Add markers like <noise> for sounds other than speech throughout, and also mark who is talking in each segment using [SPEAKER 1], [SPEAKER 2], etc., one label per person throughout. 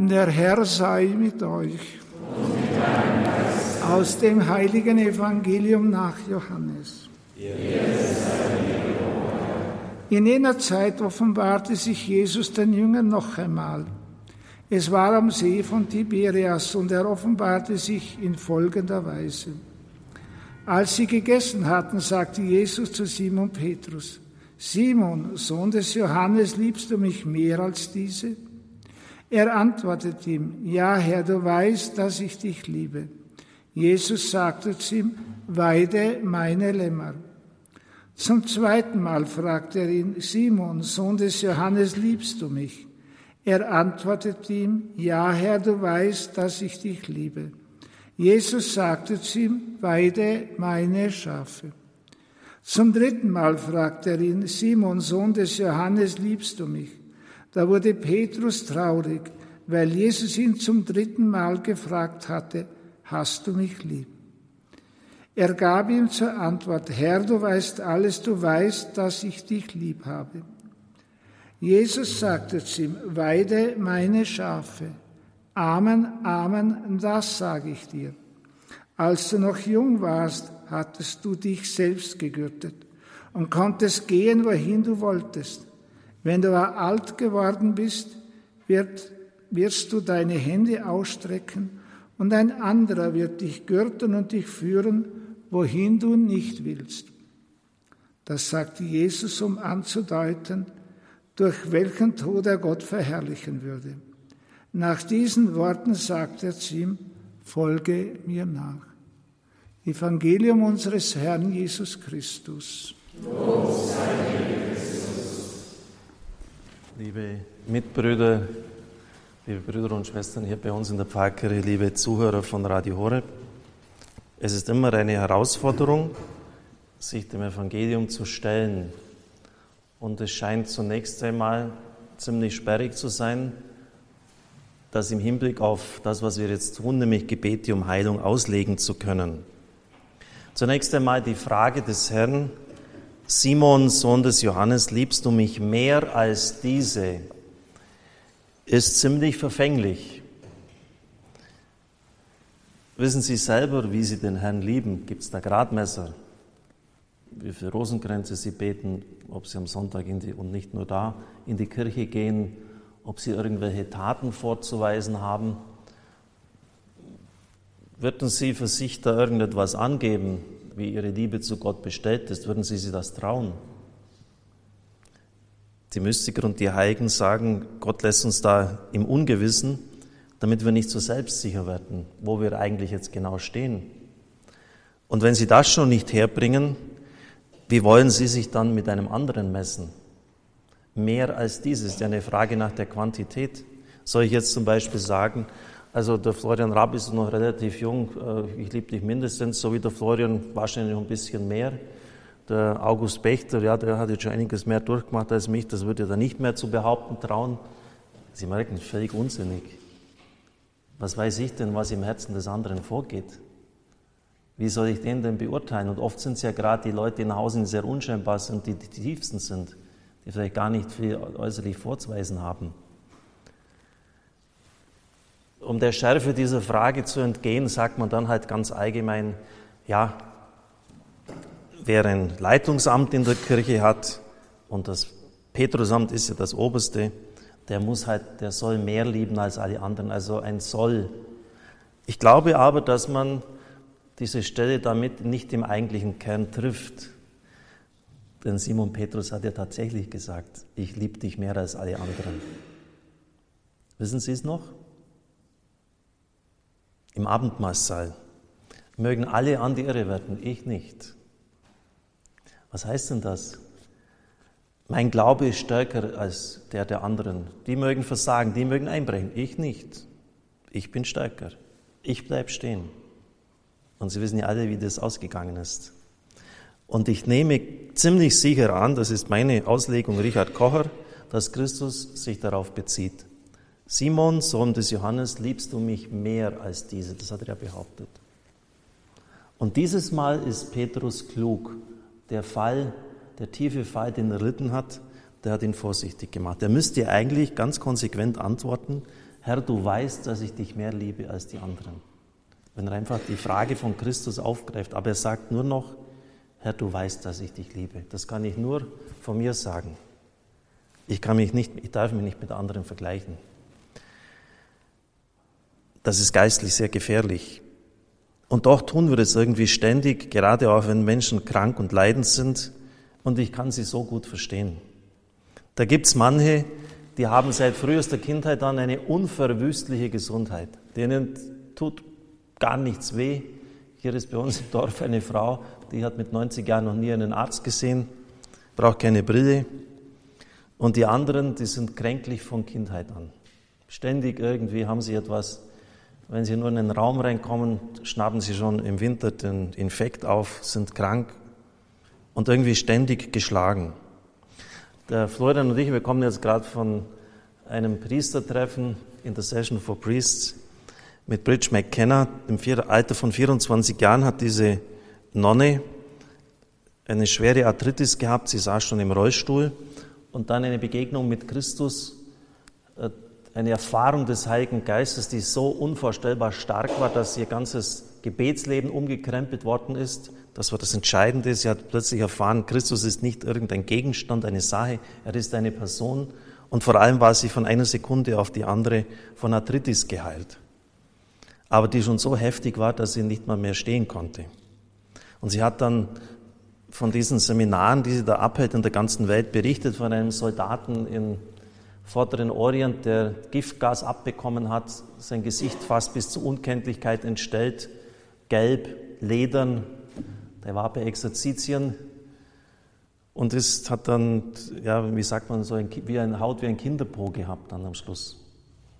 [SPEAKER 1] Der Herr sei mit euch. Aus dem heiligen Evangelium nach Johannes. In jener Zeit offenbarte sich Jesus den Jüngern noch einmal. Es war am See von Tiberias und er offenbarte sich in folgender Weise. Als sie gegessen hatten, sagte Jesus zu Simon Petrus, Simon, Sohn des Johannes, liebst du mich mehr als diese? Er antwortet ihm, ja Herr, du weißt, dass ich dich liebe. Jesus sagte zu ihm, weide meine Lämmer. Zum zweiten Mal fragt er ihn, Simon, Sohn des Johannes, liebst du mich? Er antwortet ihm, ja Herr, du weißt, dass ich dich liebe. Jesus sagte zu ihm, weide meine Schafe. Zum dritten Mal fragt er ihn, Simon, Sohn des Johannes, liebst du mich? Da wurde Petrus traurig, weil Jesus ihn zum dritten Mal gefragt hatte, hast du mich lieb? Er gab ihm zur Antwort, Herr, du weißt alles, du weißt, dass ich dich lieb habe. Jesus sagte zu ihm, weide meine Schafe. Amen, Amen, das sage ich dir. Als du noch jung warst, hattest du dich selbst gegürtet und konntest gehen, wohin du wolltest. Wenn du alt geworden bist, wird, wirst du deine Hände ausstrecken und ein anderer wird dich gürten und dich führen, wohin du nicht willst. Das sagte Jesus, um anzudeuten, durch welchen Tod er Gott verherrlichen würde. Nach diesen Worten sagt er zu ihm, folge mir nach. Evangelium unseres Herrn Jesus Christus.
[SPEAKER 2] Liebe Mitbrüder, liebe Brüder und Schwestern hier bei uns in der Pfarrkirche, liebe Zuhörer von Radio Horeb, es ist immer eine Herausforderung, sich dem Evangelium zu stellen. Und es scheint zunächst einmal ziemlich sperrig zu sein, das im Hinblick auf das, was wir jetzt tun, nämlich Gebete um Heilung auslegen zu können. Zunächst einmal die Frage des Herrn, Simon, Sohn des Johannes, liebst du mich mehr als diese, ist ziemlich verfänglich. Wissen Sie selber, wie Sie den Herrn lieben? Gibt es da Gradmesser? Wie viele Rosenkränze Sie beten, ob Sie am Sonntag die, und nicht nur da in die Kirche gehen, ob Sie irgendwelche Taten vorzuweisen haben? Würden Sie für sich da irgendetwas angeben, wie Ihre Liebe zu Gott bestellt ist? Würden Sie sich das trauen? Die Mystiker und die Heiligen sagen, Gott lässt uns da im Ungewissen, damit wir nicht so selbstsicher werden, wo wir eigentlich jetzt genau stehen. Und wenn Sie das schon nicht herbringen, wie wollen Sie sich dann mit einem anderen messen? Mehr als dieses ja eine Frage nach der Quantität. Soll ich jetzt zum Beispiel sagen, also der Florian Rapp ist noch relativ jung. Äh, ich liebe dich mindestens, so wie der Florian, wahrscheinlich noch ein bisschen mehr. Der August Bechter, ja, der hat jetzt schon einiges mehr durchgemacht als mich. Das würde er nicht mehr zu behaupten trauen. Sie merken, völlig unsinnig. Was weiß ich denn, was im Herzen des anderen vorgeht? Wie soll ich den denn beurteilen? Und oft sind es ja gerade die Leute, die nach Hause sehr unscheinbar sind, die die tiefsten sind, die vielleicht gar nicht viel äußerlich vorzuweisen haben. Um der Schärfe dieser Frage zu entgehen, sagt man dann halt ganz allgemein, ja, wer ein Leitungsamt in der Kirche hat, und das Petrusamt ist ja das oberste, der muss halt, der soll mehr lieben als alle anderen, also ein Soll. Ich glaube aber, dass man diese Stelle damit nicht im eigentlichen Kern trifft. Denn Simon Petrus hat ja tatsächlich gesagt, ich liebe dich mehr als alle anderen. Wissen Sie es noch? Im Abendmahlsaal. Mögen alle an die Irre werden, ich nicht. Was heißt denn das? Mein Glaube ist stärker als der der anderen. Die mögen versagen, die mögen einbrechen, ich nicht. Ich bin stärker. Ich bleibe stehen. Und Sie wissen ja alle, wie das ausgegangen ist. Und ich nehme ziemlich sicher an, das ist meine Auslegung Richard Kocher, dass Christus sich darauf bezieht. Simon, Sohn des Johannes, liebst du mich mehr als diese? Das hat er ja behauptet. Und dieses Mal ist Petrus klug. Der Fall, der tiefe Fall, den er erlitten hat, der hat ihn vorsichtig gemacht. Er müsste eigentlich ganz konsequent antworten, Herr, du weißt, dass ich dich mehr liebe als die anderen. Wenn er einfach die Frage von Christus aufgreift, aber er sagt nur noch, Herr, du weißt, dass ich dich liebe. Das kann ich nur von mir sagen. Ich, kann mich nicht, ich darf mich nicht mit anderen vergleichen. Das ist geistlich sehr gefährlich. Und doch tun wir das irgendwie ständig, gerade auch wenn Menschen krank und leidend sind. Und ich kann sie so gut verstehen. Da gibt es manche, die haben seit frühester Kindheit an eine unverwüstliche Gesundheit. Denen tut gar nichts weh. Hier ist bei uns im Dorf eine Frau, die hat mit 90 Jahren noch nie einen Arzt gesehen, braucht keine Brille. Und die anderen, die sind kränklich von Kindheit an. Ständig irgendwie haben sie etwas. Wenn sie nur in den Raum reinkommen, schnappen sie schon im Winter den Infekt auf, sind krank und irgendwie ständig geschlagen. Der Florian und ich, wir kommen jetzt gerade von einem Priestertreffen, Intercession for Priests, mit Bridge McKenna. Im Alter von 24 Jahren hat diese Nonne eine schwere Arthritis gehabt, sie saß schon im Rollstuhl und dann eine Begegnung mit Christus, äh, eine Erfahrung des Heiligen Geistes, die so unvorstellbar stark war, dass ihr ganzes Gebetsleben umgekrempelt worden ist. Das war das Entscheidende. Sie hat plötzlich erfahren, Christus ist nicht irgendein Gegenstand, eine Sache, er ist eine Person. Und vor allem war sie von einer Sekunde auf die andere von Arthritis geheilt. Aber die schon so heftig war, dass sie nicht mal mehr stehen konnte. Und sie hat dann von diesen Seminaren, die sie da abhält in der ganzen Welt, berichtet von einem Soldaten in Vorderen Orient, der Giftgas abbekommen hat, sein Gesicht fast bis zur Unkenntlichkeit entstellt, gelb, ledern. Der war bei Exerzitien und ist, hat dann, ja, wie sagt man so, ein, wie eine Haut wie ein Kinderpo gehabt dann am Schluss.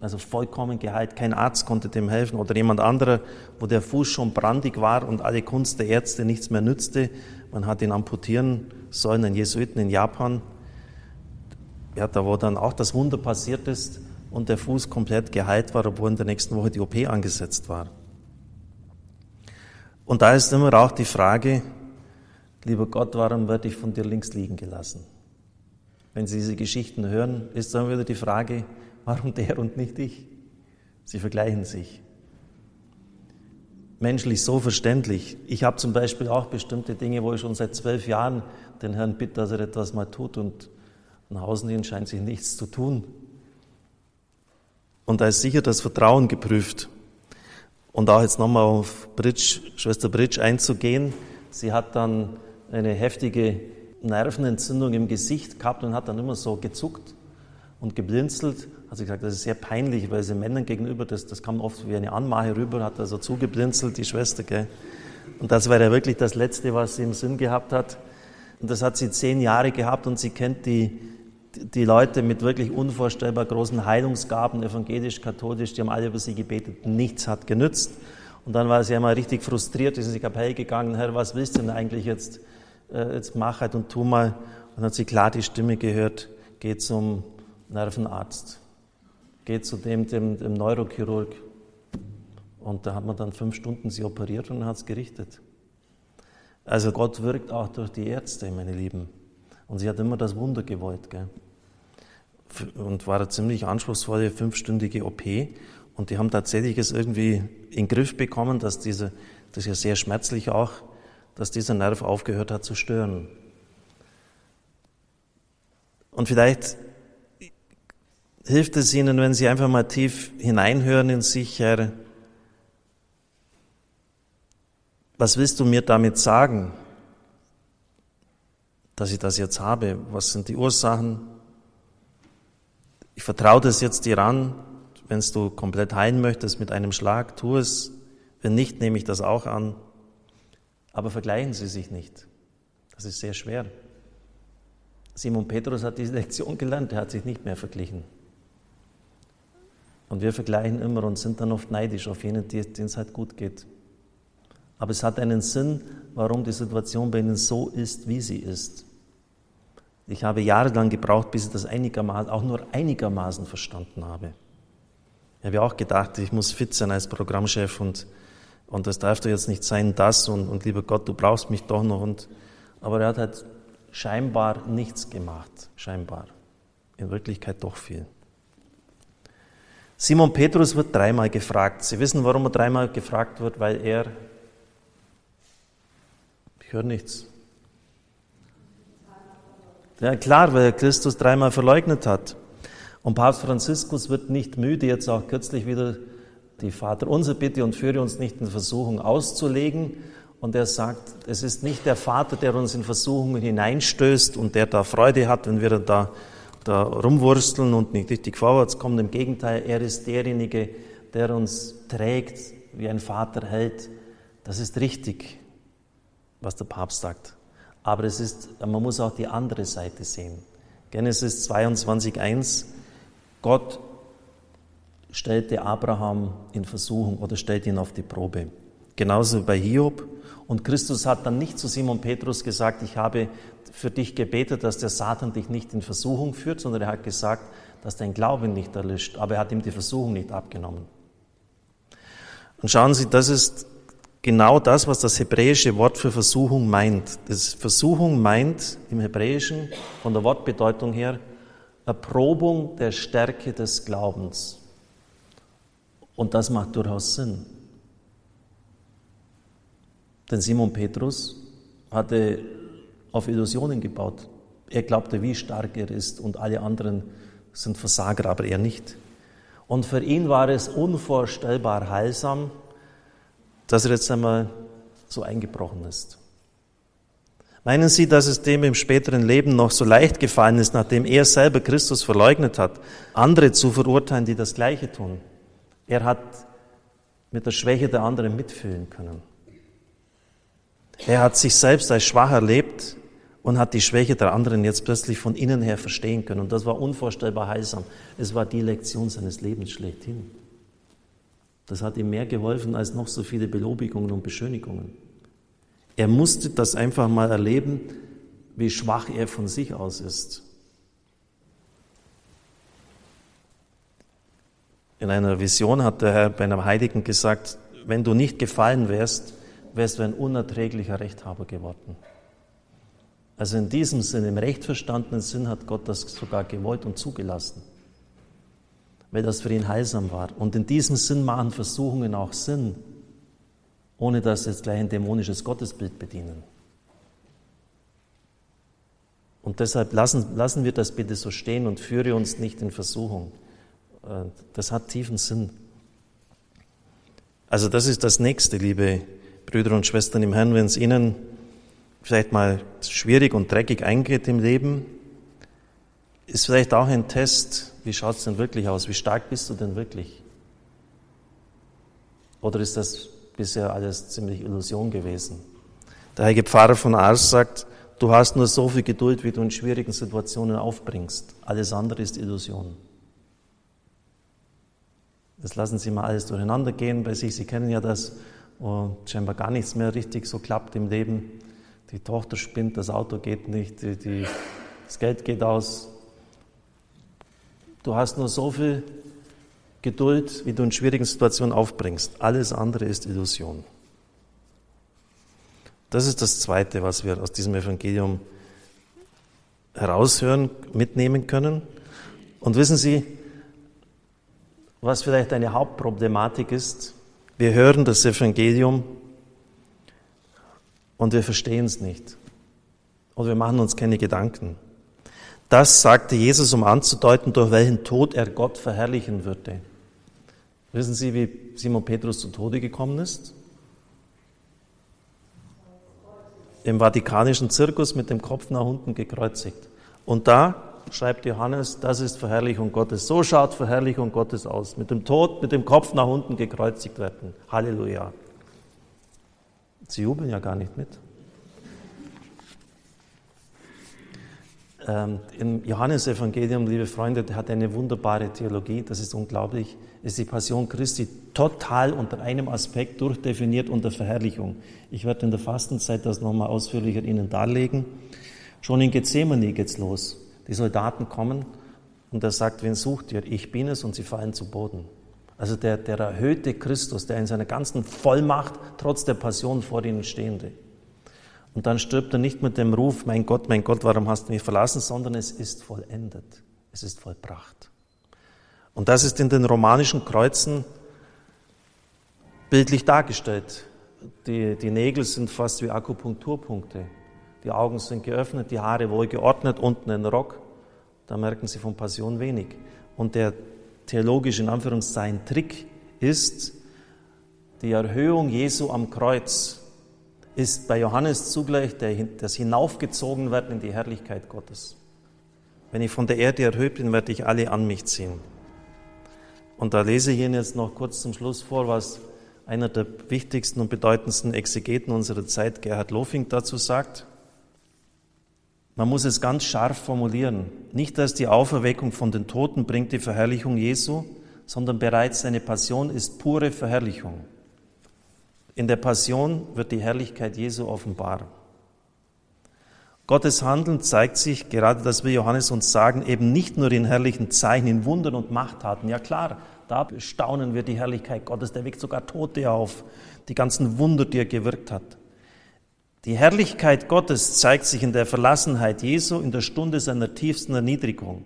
[SPEAKER 2] Also vollkommen geheilt. Kein Arzt konnte dem helfen oder jemand anderer, wo der Fuß schon brandig war und alle Kunst der Ärzte nichts mehr nützte. Man hat ihn amputieren sollen, ein Jesuiten in Japan ja, da wo dann auch das Wunder passiert ist und der Fuß komplett geheilt war, obwohl in der nächsten Woche die OP angesetzt war. Und da ist immer auch die Frage, lieber Gott, warum werde ich von dir links liegen gelassen? Wenn Sie diese Geschichten hören, ist dann wieder die Frage, warum der und nicht ich? Sie vergleichen sich. Menschlich so verständlich. Ich habe zum Beispiel auch bestimmte Dinge, wo ich schon seit zwölf Jahren den Herrn bitte, dass er etwas mal tut und ein Außendienst scheint sich nichts zu tun. Und da ist sicher das Vertrauen geprüft. Und auch jetzt nochmal auf Bridge, Schwester Bridge einzugehen. Sie hat dann eine heftige Nervenentzündung im Gesicht gehabt und hat dann immer so gezuckt und geblinzelt. Hat sie gesagt, das ist sehr peinlich, weil sie Männern gegenüber, das, das kam oft wie eine Anmache rüber, hat also zugeblinzelt, die Schwester. Gell? Und das war ja wirklich das Letzte, was sie im Sinn gehabt hat. Und das hat sie zehn Jahre gehabt und sie kennt die die Leute mit wirklich unvorstellbar großen Heilungsgaben, evangelisch, katholisch, die haben alle über sie gebetet, nichts hat genützt. Und dann war sie einmal richtig frustriert, ist in die Kapelle gegangen, Herr, was willst du denn eigentlich jetzt? Äh, jetzt mach halt und tu mal. Und dann hat sie klar die Stimme gehört, geh zum Nervenarzt, geh zu dem, dem, dem Neurochirurg. Und da hat man dann fünf Stunden sie operiert und hat es gerichtet. Also Gott wirkt auch durch die Ärzte, meine Lieben. Und sie hat immer das Wunder gewollt. Gell? Und war eine ziemlich anspruchsvolle fünfstündige OP. Und die haben tatsächlich es irgendwie in den Griff bekommen, dass diese, das ist ja sehr schmerzlich auch, dass dieser Nerv aufgehört hat zu stören. Und vielleicht hilft es Ihnen, wenn Sie einfach mal tief hineinhören in sich, Herr, was willst du mir damit sagen? Dass ich das jetzt habe? Was sind die Ursachen? Ich vertraue das jetzt dir an. Wenn du komplett heilen möchtest mit einem Schlag, tu es. Wenn nicht, nehme ich das auch an. Aber vergleichen Sie sich nicht. Das ist sehr schwer. Simon Petrus hat diese <laughs> Lektion gelernt, er hat sich nicht mehr verglichen. Und wir vergleichen immer und sind dann oft neidisch auf jene, denen es halt gut geht. Aber es hat einen Sinn, warum die Situation bei ihnen so ist, wie sie ist. Ich habe jahrelang gebraucht, bis ich das einigermaßen, auch nur einigermaßen verstanden habe. Ich habe auch gedacht, ich muss fit sein als Programmchef und, und das darf doch jetzt nicht sein, das und, und lieber Gott, du brauchst mich doch noch. Und, aber er hat halt scheinbar nichts gemacht, scheinbar. In Wirklichkeit doch viel. Simon Petrus wird dreimal gefragt. Sie wissen, warum er dreimal gefragt wird, weil er. Ich höre nichts. Ja, klar, weil er Christus dreimal verleugnet hat. Und Papst Franziskus wird nicht müde, jetzt auch kürzlich wieder die Vater unser Bitte und führe uns nicht in Versuchung auszulegen. Und er sagt, es ist nicht der Vater, der uns in Versuchungen hineinstößt und der da Freude hat, wenn wir da da rumwursteln und nicht richtig vorwärts kommen. Im Gegenteil, er ist derjenige, der uns trägt, wie ein Vater hält. Das ist richtig, was der Papst sagt. Aber es ist, man muss auch die andere Seite sehen. Genesis 22,1 Gott stellte Abraham in Versuchung oder stellte ihn auf die Probe. Genauso bei Hiob. Und Christus hat dann nicht zu Simon Petrus gesagt, ich habe für dich gebetet, dass der Satan dich nicht in Versuchung führt, sondern er hat gesagt, dass dein Glaube nicht erlischt. Aber er hat ihm die Versuchung nicht abgenommen. Und schauen Sie, das ist genau das, was das hebräische Wort für Versuchung meint. Das Versuchung meint im Hebräischen von der Wortbedeutung her Erprobung der Stärke des Glaubens. Und das macht durchaus Sinn. Denn Simon Petrus hatte auf Illusionen gebaut. Er glaubte, wie stark er ist und alle anderen sind Versager, aber er nicht. Und für ihn war es unvorstellbar heilsam, dass er jetzt einmal so eingebrochen ist. Meinen Sie, dass es dem im späteren Leben noch so leicht gefallen ist, nachdem er selber Christus verleugnet hat, andere zu verurteilen, die das Gleiche tun? Er hat mit der Schwäche der anderen mitfühlen können. Er hat sich selbst als schwach erlebt und hat die Schwäche der anderen jetzt plötzlich von innen her verstehen können. Und das war unvorstellbar heilsam. Es war die Lektion seines Lebens schlechthin. Das hat ihm mehr geholfen als noch so viele Belobigungen und Beschönigungen. Er musste das einfach mal erleben, wie schwach er von sich aus ist. In einer Vision hat der Herr bei einem Heiligen gesagt, wenn du nicht gefallen wärst, wärst du ein unerträglicher Rechthaber geworden. Also in diesem Sinn, im recht verstandenen Sinn hat Gott das sogar gewollt und zugelassen, weil das für ihn heilsam war. Und in diesem Sinn machen Versuchungen auch Sinn, ohne dass sie jetzt gleich ein dämonisches Gottesbild bedienen. Und deshalb lassen, lassen wir das bitte so stehen und führe uns nicht in Versuchung. Äh, das hat tiefen Sinn. Also das ist das Nächste, liebe Brüder und Schwestern im Herrn, wenn es Ihnen vielleicht mal schwierig und dreckig eingeht im Leben, ist vielleicht auch ein Test, wie schaut es denn wirklich aus? Wie stark bist du denn wirklich? Oder ist das bisher alles ziemlich Illusion gewesen? Der heilige Pfarrer von Ars sagt, du hast nur so viel Geduld, wie du in schwierigen Situationen aufbringst. Alles andere ist Illusion. Das lassen Sie mal alles durcheinander gehen bei sich. Sie kennen ja das, wo scheinbar gar nichts mehr richtig so klappt im Leben die Tochter spinnt, das Auto geht nicht, die, die, das Geld geht aus. Du hast nur so viel Geduld, wie du in schwierigen Situationen aufbringst. Alles andere ist Illusion. Das ist das Zweite, was wir aus diesem Evangelium heraushören, mitnehmen können. Und wissen Sie, was vielleicht eine Hauptproblematik ist? Wir hören das Evangelium und wir verstehen es nicht. Oder wir machen uns keine Gedanken. Das sagte Jesus, um anzudeuten, durch welchen Tod er Gott verherrlichen würde. Wissen Sie, wie Simon Petrus zu Tode gekommen ist? Im Vatikanischen Zirkus mit dem Kopf nach unten gekreuzigt. Und da schreibt Johannes, das ist Verherrlichung Gottes. So schaut Verherrlichung Gottes aus. Mit dem Tod, mit dem Kopf nach unten gekreuzigt werden. Halleluja. Sie jubeln ja gar nicht mit. Ähm, Im Johannesevangelium, liebe Freunde, der hat eine wunderbare Theologie, das ist unglaublich, ist die Passion Christi total unter einem Aspekt durchdefiniert unter Verherrlichung. Ich werde in der Fastenzeit das nochmal ausführlicher Ihnen darlegen. Schon in Gethsemane geht's los. Die Soldaten kommen und er sagt, wen sucht ihr? Ich bin es und sie fallen zu Boden. Also der, der erhöhte Christus, der in seiner ganzen Vollmacht trotz der Passion vor ihnen stehende. Und dann stirbt er nicht mit dem Ruf, mein Gott, mein Gott, warum hast du mich verlassen, sondern es ist vollendet. Es ist vollbracht. Und das ist in den romanischen Kreuzen bildlich dargestellt. Die, die Nägel sind fast wie Akupunkturpunkte. Die Augen sind geöffnet, die Haare wohl geordnet, unten ein Rock. Da merken Sie von Passion wenig. Und der theologische, in Anführungszeichen, Trick ist, die Erhöhung Jesu am Kreuz ist bei Johannes zugleich das Hinaufgezogenwerden in die Herrlichkeit Gottes. Wenn ich von der Erde erhöht bin, werde ich alle an mich ziehen. Und da lese ich Ihnen jetzt noch kurz zum Schluss vor, was einer der wichtigsten und bedeutendsten Exegeten unserer Zeit, Gerhard Lofing, dazu sagt. Man muss es ganz scharf formulieren. Nicht erst die Auferweckung von den Toten bringt die Verherrlichung Jesu, sondern bereits seine Passion ist pure Verherrlichung. In der Passion wird die Herrlichkeit Jesu offenbar. Gottes Handeln zeigt sich, gerade das will Johannes uns sagen, eben nicht nur in herrlichen Zeichen, in Wundern und Machttaten. Ja klar, da bestaunen wir die Herrlichkeit Gottes, der weckt sogar Tote auf, die ganzen Wunder, die er gewirkt hat. Die Herrlichkeit Gottes zeigt sich in der Verlassenheit Jesu in der Stunde seiner tiefsten Erniedrigung.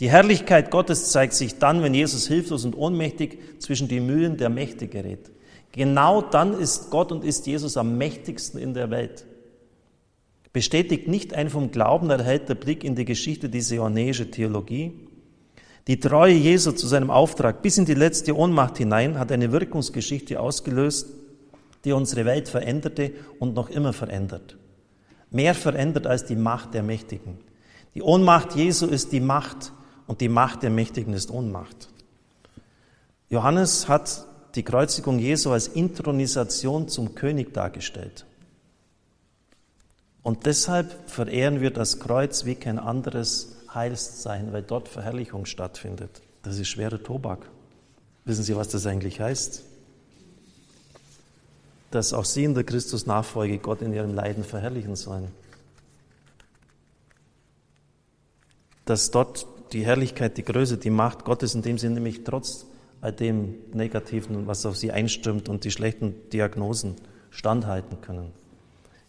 [SPEAKER 2] Die Herrlichkeit Gottes zeigt sich dann, wenn Jesus hilflos und ohnmächtig zwischen die Mühlen der Mächte gerät. Genau dann ist Gott und ist Jesus am mächtigsten in der Welt. Bestätigt nicht ein vom Glauben erhellter Blick in die Geschichte dieser johannäische Theologie? Die Treue Jesu zu seinem Auftrag bis in die letzte Ohnmacht hinein hat eine Wirkungsgeschichte ausgelöst, die unsere Welt veränderte und noch immer verändert. Mehr verändert als die Macht der Mächtigen. Die Ohnmacht Jesu ist die Macht und die Macht der Mächtigen ist Ohnmacht. Johannes hat die Kreuzigung Jesu als Intronisation zum König dargestellt. Und deshalb verehren wir das Kreuz wie kein anderes Heilszeichen, weil dort Verherrlichung stattfindet. Das ist schwerer Tobak. Wissen Sie, was das eigentlich heißt? dass auch sie in der Christusnachfolge Gott in ihrem Leiden verherrlichen sollen. Dass dort die Herrlichkeit, die Größe, die Macht Gottes, indem sie nämlich trotz all dem Negativen, was auf sie einstürmt und die schlechten Diagnosen standhalten können.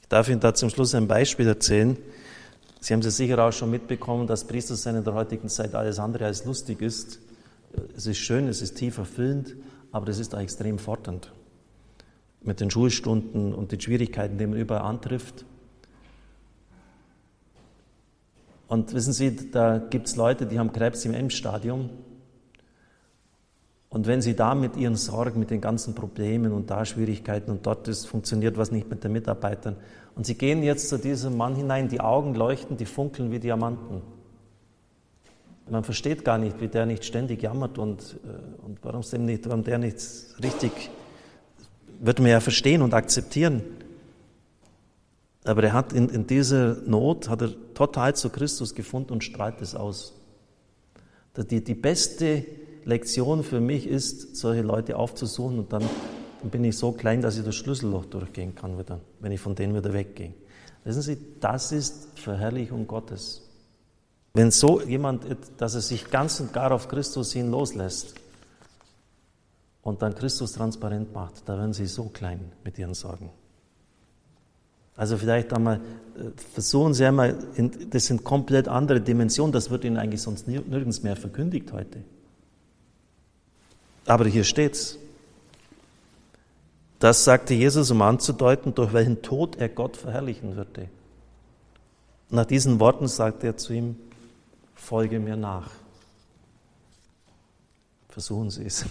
[SPEAKER 2] Ich darf Ihnen da zum Schluss ein Beispiel erzählen. Sie haben es sicher auch schon mitbekommen, dass Priestersein in der heutigen Zeit alles andere als lustig ist. Es ist schön, es ist tief erfüllend, aber es ist auch extrem fordernd mit den Schulstunden und den Schwierigkeiten, die man überall antrifft. Und wissen Sie, da gibt es Leute, die haben Krebs im Endstadium. Und wenn sie da mit ihren Sorgen, mit den ganzen Problemen und da Schwierigkeiten und dort ist, funktioniert was nicht mit den Mitarbeitern. Und sie gehen jetzt zu diesem Mann hinein, die Augen leuchten, die funkeln wie Diamanten. Man versteht gar nicht, wie der nicht ständig jammert und, äh, und warum, nicht, warum der nicht richtig wird man ja verstehen und akzeptieren. Aber er hat in, in dieser Not, hat er total zu Christus gefunden und strahlt es aus. Die, die beste Lektion für mich ist, solche Leute aufzusuchen und dann, dann bin ich so klein, dass ich das Schlüsselloch durchgehen kann, wieder, wenn ich von denen wieder weggehe. Wissen Sie, das ist Verherrlichung Gottes. Wenn so jemand, dass er sich ganz und gar auf Christus hin loslässt, und dann Christus transparent macht, da werden sie so klein mit ihren Sorgen. Also vielleicht einmal, äh, versuchen Sie einmal, das sind komplett andere Dimensionen, das wird Ihnen eigentlich sonst nirgends mehr verkündigt heute. Aber hier steht's. Das sagte Jesus, um anzudeuten, durch welchen Tod er Gott verherrlichen würde. Nach diesen Worten sagte er zu ihm, folge mir nach. Versuchen Sie es.